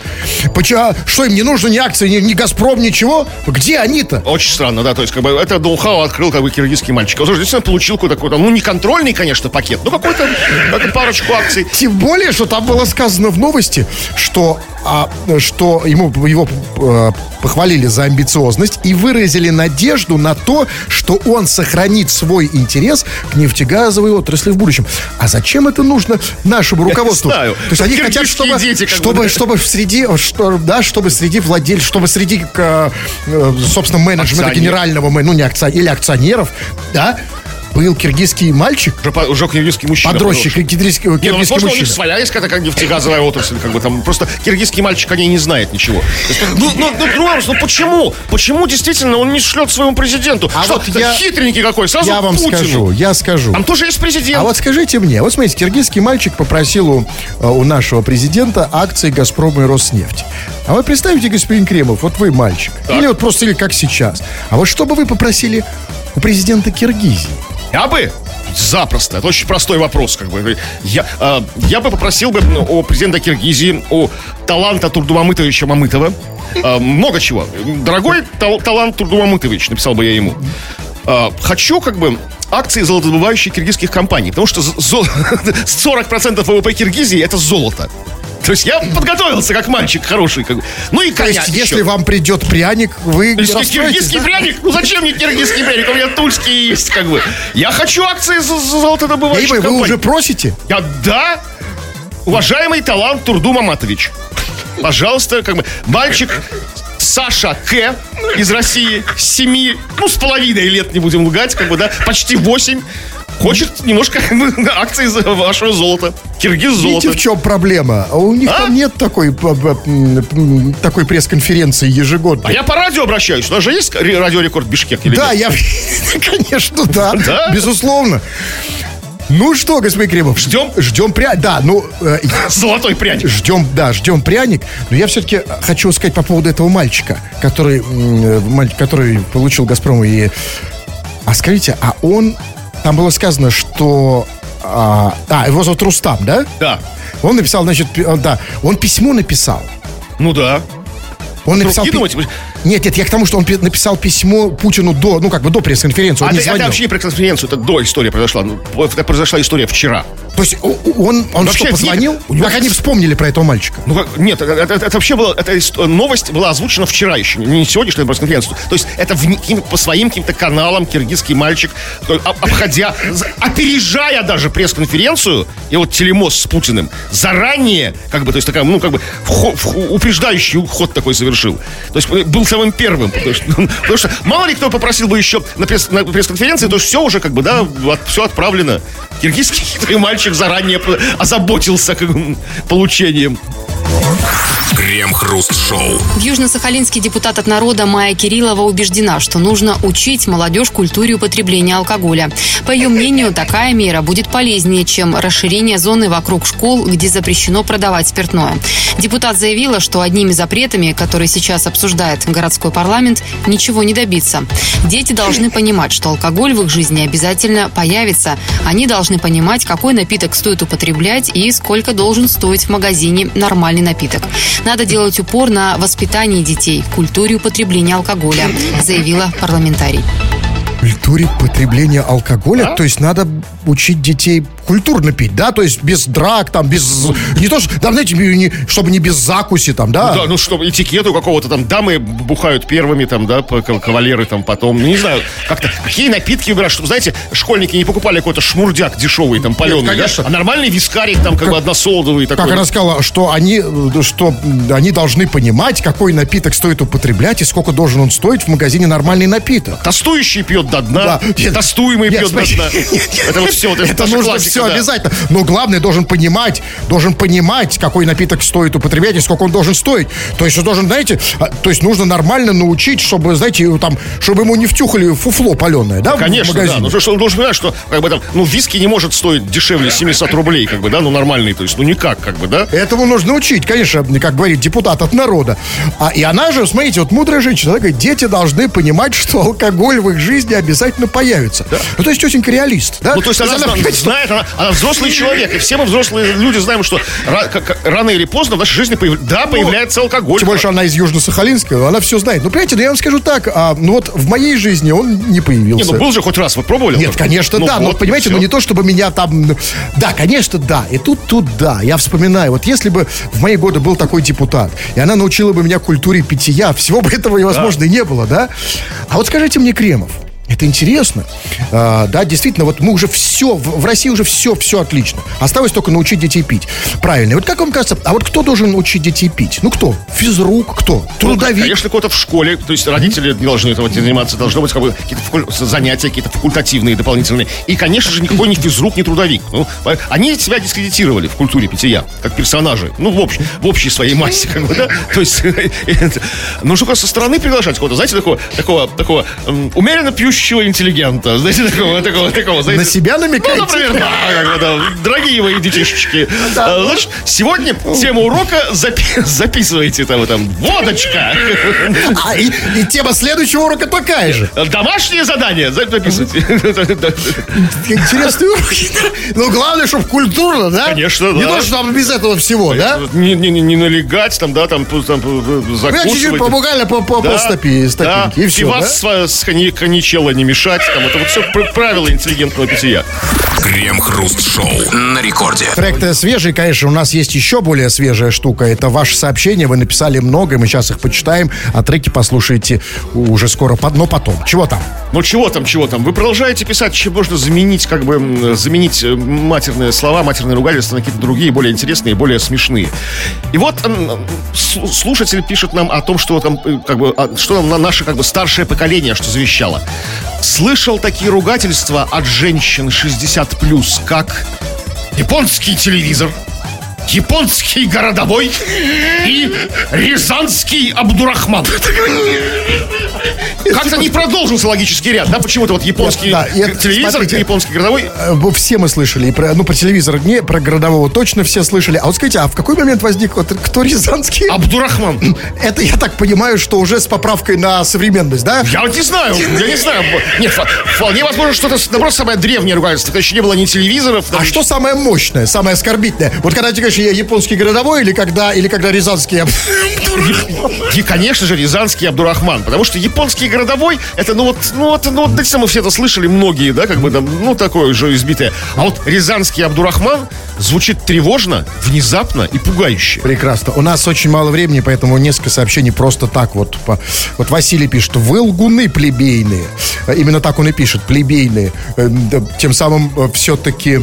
B: Почему, а что им не нужно ни акции, ни, ни Газпром, ничего? Где они-то?
A: Очень странно, да, то есть, как бы, это ноу-хау открыл, как бы, киргизский мальчик. Он тоже действительно получил какой-то, ну, не контрольный, конечно, пакет, но какой-то, какую-то парочку акций.
B: Тем более, что там было сказано в новости, что, а, что ему его э, похвалили за амбициозность и выразили надежду на то, что он сохранит свой интерес к нефтегазовой отрасли в будущем. А зачем это нужно нашему руководству?
A: знаю.
B: То есть они хотят, чтобы,
A: дети,
B: чтобы, чтобы среди, что, да, чтобы среди владельцев, чтобы среди, э, э, собственно, менеджмента
A: Акционер.
B: генерального, ну не акционер, или акционеров, да, был киргизский мальчик,
A: Уже, уже киргизский мужчина.
B: подросток,
A: подросток.
B: киргизский,
A: Не, ну,
B: киргизский
A: возможно, у них своя есть какая-то как нефтегазовая отрасль, как бы там просто киргизский мальчик о ней не знает ничего. Есть, Ну, ну, ну, другой вопрос, ну почему? Почему действительно он не шлет своему президенту?
B: А
A: Что,
B: вот я-
A: хитренький какой, сразу
B: Я вам
A: Путину.
B: скажу, я скажу.
A: Там тоже есть президент.
B: А вот скажите мне, вот смотрите, киргизский мальчик попросил у, э, у нашего президента акции «Газпрома» и «Роснефти». А вы представьте, господин Кремов, вот вы мальчик. Или вот просто или как сейчас. А вот что бы вы попросили у президента Киргизии?
A: Я бы запросто. Это очень простой вопрос, как бы. Я, а, я бы попросил бы ну, у президента Киргизии, у таланта Турдумамытовича Мамытова, а, много чего. Дорогой тал- талант Турдумамытович, написал бы я ему. А, хочу, как бы, акции золотодобывающих киргизских компаний, потому что з- зо- 40% ВВП Киргизии это золото. То есть я подготовился как мальчик хороший. Как бы. Ну и
B: То
A: коня
B: есть,
A: еще.
B: если вам придет пряник, вы не
A: Киргизский,
B: да?
A: пряник? Ну зачем мне киргизский пряник? У меня тульский есть, как бы. Я хочу акции за, золотодобывающей
B: Эй, вы, вы уже просите?
A: Я, да, уважаемый талант Турду Маматович. Пожалуйста, как бы, мальчик Саша К. из России, семи, ну, с половиной лет, не будем лгать, как бы, да, почти восемь, хочет немножко акции за вашего золота. Киргиз золото.
B: Видите, в чем проблема? А У них
A: А?
B: там нет такой, такой пресс-конференции
A: А
B: ежегодной.
A: я по радио обращаюсь. У нас же есть ре- радиорекорд Бишкек или
B: Да,
A: нет?
B: я, конечно, да,
A: Да?
B: безусловно. Ну что, господин Кремов,
A: Ждем?
B: Ждем пряник. Да, ну, э,
A: Золотой пряник.
B: ждем, да, ждем пряник. Но я все-таки хочу сказать по поводу этого мальчика, который, э, который получил Газпром. И... А скажите, а он... Там было сказано, что... А, а, его зовут Рустам, да?
A: Да.
B: Он написал, значит, да, он письмо написал.
A: Ну да.
B: Он написал...
A: Руки
B: пи-? Нет, нет, я к тому, что он пи- написал письмо Путину до, ну, как бы до пресс-конференции, он
A: А это
B: звонил.
A: вообще не про конференцию, это до история произошла. Ну, это произошла история вчера.
B: То есть он, он
A: Вообще,
B: что, позвонил?
A: нет, у него-
B: Как они вспомнили про этого мальчика?
A: Ну как, нет, это, это- это вообще было, эта новость была озвучена вчера еще, не сегодняшняя пресс-конференция. То есть это в, по своим каким-то каналам киргизский мальчик, об- обходя, опережая даже пресс-конференцию, и вот телемост с Путиным, заранее, как бы, то есть такая, ну, как бы, вхо- вх- упреждающий ход такой совершил. То есть э, был самым первым, потому что, потому что мало ли кто попросил бы еще на, пресс- на пресс-конференции, то все уже, как бы, да, все отправлено. Киргизский хитрый мальчик заранее озаботился как получением
C: Крем-хруст-шоу.
D: Южно-Сахалинский депутат от народа Майя Кириллова убеждена, что нужно учить молодежь культуре употребления алкоголя. По ее мнению, такая мера будет полезнее, чем расширение зоны вокруг школ, где запрещено продавать спиртное. Депутат заявила, что одними запретами, которые сейчас обсуждает городской парламент, ничего не добиться. Дети должны понимать, что алкоголь в их жизни обязательно появится. Они должны понимать, какой напиток стоит употреблять и сколько должен стоить в магазине нормальный напиток. Надо делать упор на воспитании детей, культуре употребления алкоголя, заявила парламентарий.
B: Культуре потребления алкоголя? То есть надо учить детей культурно пить, да? То есть без драк, там, без... Не то, что, да, знаете, не- чтобы не без закуси, там, да?
A: Да, ну что, этикету какого-то там, дамы бухают первыми, там, да, кавалеры там потом, ну, не знаю, как-то, какие напитки выбирать, чтобы, знаете, школьники не покупали какой-то шмурдяк дешевый, там, паленый, да,
B: конечно.
A: а нормальный вискарик, там, как, бы односолодовый такой.
B: Как она сказала, что они, что они должны понимать, какой напиток стоит употреблять и сколько должен он стоить в магазине нормальный напиток.
A: Тостующий пьет до дна,
B: Да. Нет,
A: пьет до дна. Это вот все,
B: Это нужно все обязательно. Но главное, должен понимать, должен понимать, какой напиток стоит употреблять и сколько он должен стоить. То есть, он должен, знаете, а, то есть нужно нормально научить, чтобы, знаете, там, чтобы ему не втюхали фуфло паленое, да,
A: Конечно, да. Ну, что он должен понимать, что, как бы там, ну, виски не может стоить дешевле 700 рублей, как бы, да, ну, нормальный, то есть, ну, никак, как бы, да.
B: Этому нужно учить, конечно, как говорит депутат от народа. А, и она же, смотрите, вот мудрая женщина, она говорит, дети должны понимать, что алкоголь в их жизни обязательно появится. Ну, то есть тетенька реалист, да?
A: Ну, то есть она, зна-
B: понимаете, что-
A: знает, она, она взрослый человек, и все мы взрослые люди знаем, что рано или поздно в нашей жизни появ- да, появляется алкоголь.
B: Ну, Тем больше она из Южно-Сахалинска, она все знает. Ну, понимаете, ну, я вам скажу так, а, ну вот в моей жизни он не
A: Не,
B: появился.
A: ну был же хоть раз, вы пробовали?
B: Нет, конечно,
A: Ну
B: да, но
A: вот,
B: понимаете,
A: всё.
B: ну не то, чтобы меня там... ну, Да, конечно, да, и тут, тут да, я вспоминаю, вот если бы в мои годы был такой депутат, и она научила бы меня культуре питья, всего бы этого невозможно и не было, да? А вот скажите мне, Кремов, это интересно. А, да, действительно, вот мы уже все, в, России уже все, все отлично. Осталось только научить детей пить. Правильно. И вот как вам кажется, а вот кто должен учить детей пить? Ну кто? Физрук? Кто?
A: Ну,
B: Трудовик?
A: Конечно, кто-то в школе, то есть родители не должны этого заниматься, должны быть как бы, какие-то факуль- занятия, какие-то факультативные, дополнительные. И, конечно же, никакой не физрук, не трудовик. Ну, они себя дискредитировали в культуре питья, как персонажи. Ну, в, общ- в общей своей массе, как бы, да? То есть, ну, что со стороны приглашать кого-то, знаете, такого, такого, такого умеренно пьющего интеллигента, знаете, такого, такого, такого, знаете.
B: На себя намекаете?
A: Ну, например, да, как да. Дорогие мои детишечки, а, значит, сегодня тема урока запи- записывайте там, там, водочка.
B: А, и, и тема следующего урока такая же.
A: Домашнее задание за- записывайте.
B: Интересные уроки. Ну, главное, чтобы культурно, да?
A: Конечно,
B: Не
A: да.
B: то, что там без этого всего, да?
A: Не, не, не- не налегать, там, да, там, там пу-
B: Ну, я
A: закусывать.
B: чуть-чуть буквально по, по, по стопе,
A: да.
B: стопинке, и все,
A: Пивас с, с кони- коньячелло не мешать, там, это вот все правила интеллигентного питья.
C: Крем-хруст-шоу на рекорде.
B: Трек-то свежий, конечно, у нас есть еще более свежая штука. Это ваши сообщения, вы написали много, мы сейчас их почитаем, а треки послушаете уже скоро, но потом. Чего там?
A: Ну чего там, чего там? Вы продолжаете писать, чем можно заменить, как бы, заменить э, матерные слова, матерные ругательства на какие-то другие, более интересные, более смешные. И вот слушатель пишет нам о том, что там, э, как бы, что нам наше, как бы, старшее поколение, что завещало. Слышал такие ругательства от женщин 60 плюс, как японский телевизор, японский городовой и рязанский Абдурахман. Как-то не продолжился логический ряд, да? Почему-то вот японский да, да, телевизор, смотрите, японский городовой.
B: Э, все мы слышали. про, ну, про телевизор не, про городового точно все слышали. А вот скажите, а в какой момент возник вот кто Рязанский?
A: Абдурахман.
B: Это я так понимаю, что уже с поправкой на современность, да?
A: Я вот не знаю, я не знаю. Нет, вполне возможно, что это наоборот самое древнее ругательство. Еще не было ни телевизоров.
B: А что самое мощное, самое оскорбительное? Вот когда ты говоришь, я японский городовой или когда, или когда Рязанский
A: И, конечно же, Рязанский Абдурахман. Потому что японский городовой, это, ну вот, ну вот, ну вот, мы все это слышали, многие, да, как бы там, ну, такое же избитое. А вот Рязанский Абдурахман звучит тревожно, внезапно и пугающе.
B: Прекрасно. У нас очень мало времени, поэтому несколько сообщений просто так вот. По... Вот Василий пишет, вы лгуны плебейные. Именно так он и пишет, плебейные. Э, тем самым э, все-таки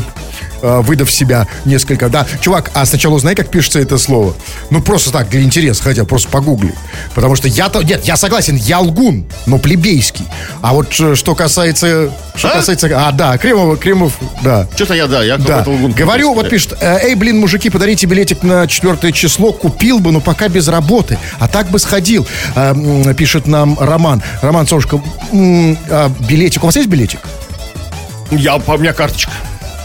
B: выдав себя несколько. Да, чувак, а сначала узнай, как пишется это слово. Ну, просто так, для интереса, хотя просто погугли. Потому что я-то, нет, я согласен, я лгун, но плебейский. А вот э, что касается, что а? касается, а, да, Кремов, Кремов, да.
A: Что-то я, да, я
B: да. лгун. Говорю, вот пишет, «Э, эй, блин, мужики, подарите билетик на четвертое число, купил бы, но пока без работы, а так бы сходил, пишет нам Роман. Роман Сошка, а, билетик, у вас есть билетик?
A: Я, у меня карточка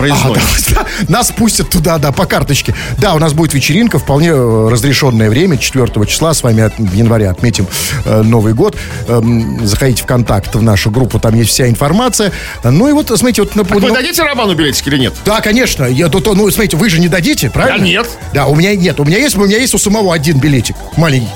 B: проездной. А, да, нас пустят туда, да, по карточке. Да, у нас будет вечеринка, вполне э, разрешенное время, 4 числа, с вами от, в январе отметим э, Новый год. Э, заходите в контакт в нашу группу, там есть вся информация. Ну и вот, смотрите, вот...
A: Так ну, вы дадите Роману билетик или нет?
B: Да, конечно. Я, то, то, ну, смотрите, вы же не дадите, правильно?
A: Я нет.
B: Да, у меня нет. У меня есть, у меня есть у самого один билетик маленький.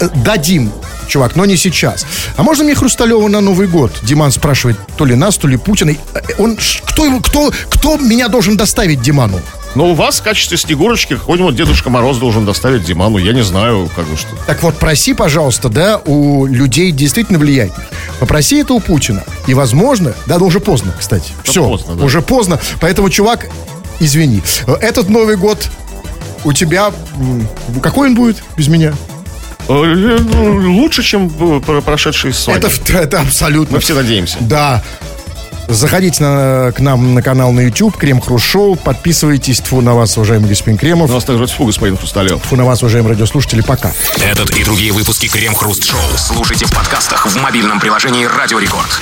B: Э, дадим чувак, но не сейчас. А можно мне Хрусталева на Новый год? Диман спрашивает, то ли нас, то ли Путина. Э, он, кто, кто, кто меня должен доставить Диману?
A: Но у вас в качестве Снегурочки какой-нибудь Дедушка Мороз должен доставить Диману. Я не знаю, как бы что.
B: Так вот, проси, пожалуйста, да, у людей действительно влиятельных. Попроси это у Путина. И, возможно, да, ну уже поздно, кстати. Это Все, поздно, да. уже поздно. Поэтому, чувак, извини. Этот Новый год у тебя... Какой он будет без меня?
A: Э, лучше, чем прошедший с вами.
B: Это, это абсолютно.
A: Мы все надеемся.
B: Да. Заходите на, к нам на канал на YouTube Крем Хруст Шоу. Подписывайтесь. Тфу на вас, уважаемый господин Кремов.
A: У нас также тьфу, господин Хрусталев.
B: Тфу на вас, уважаемые радиослушатели. Пока.
C: Этот и другие выпуски Крем Хруст Шоу слушайте в подкастах в мобильном приложении Радио Рекорд.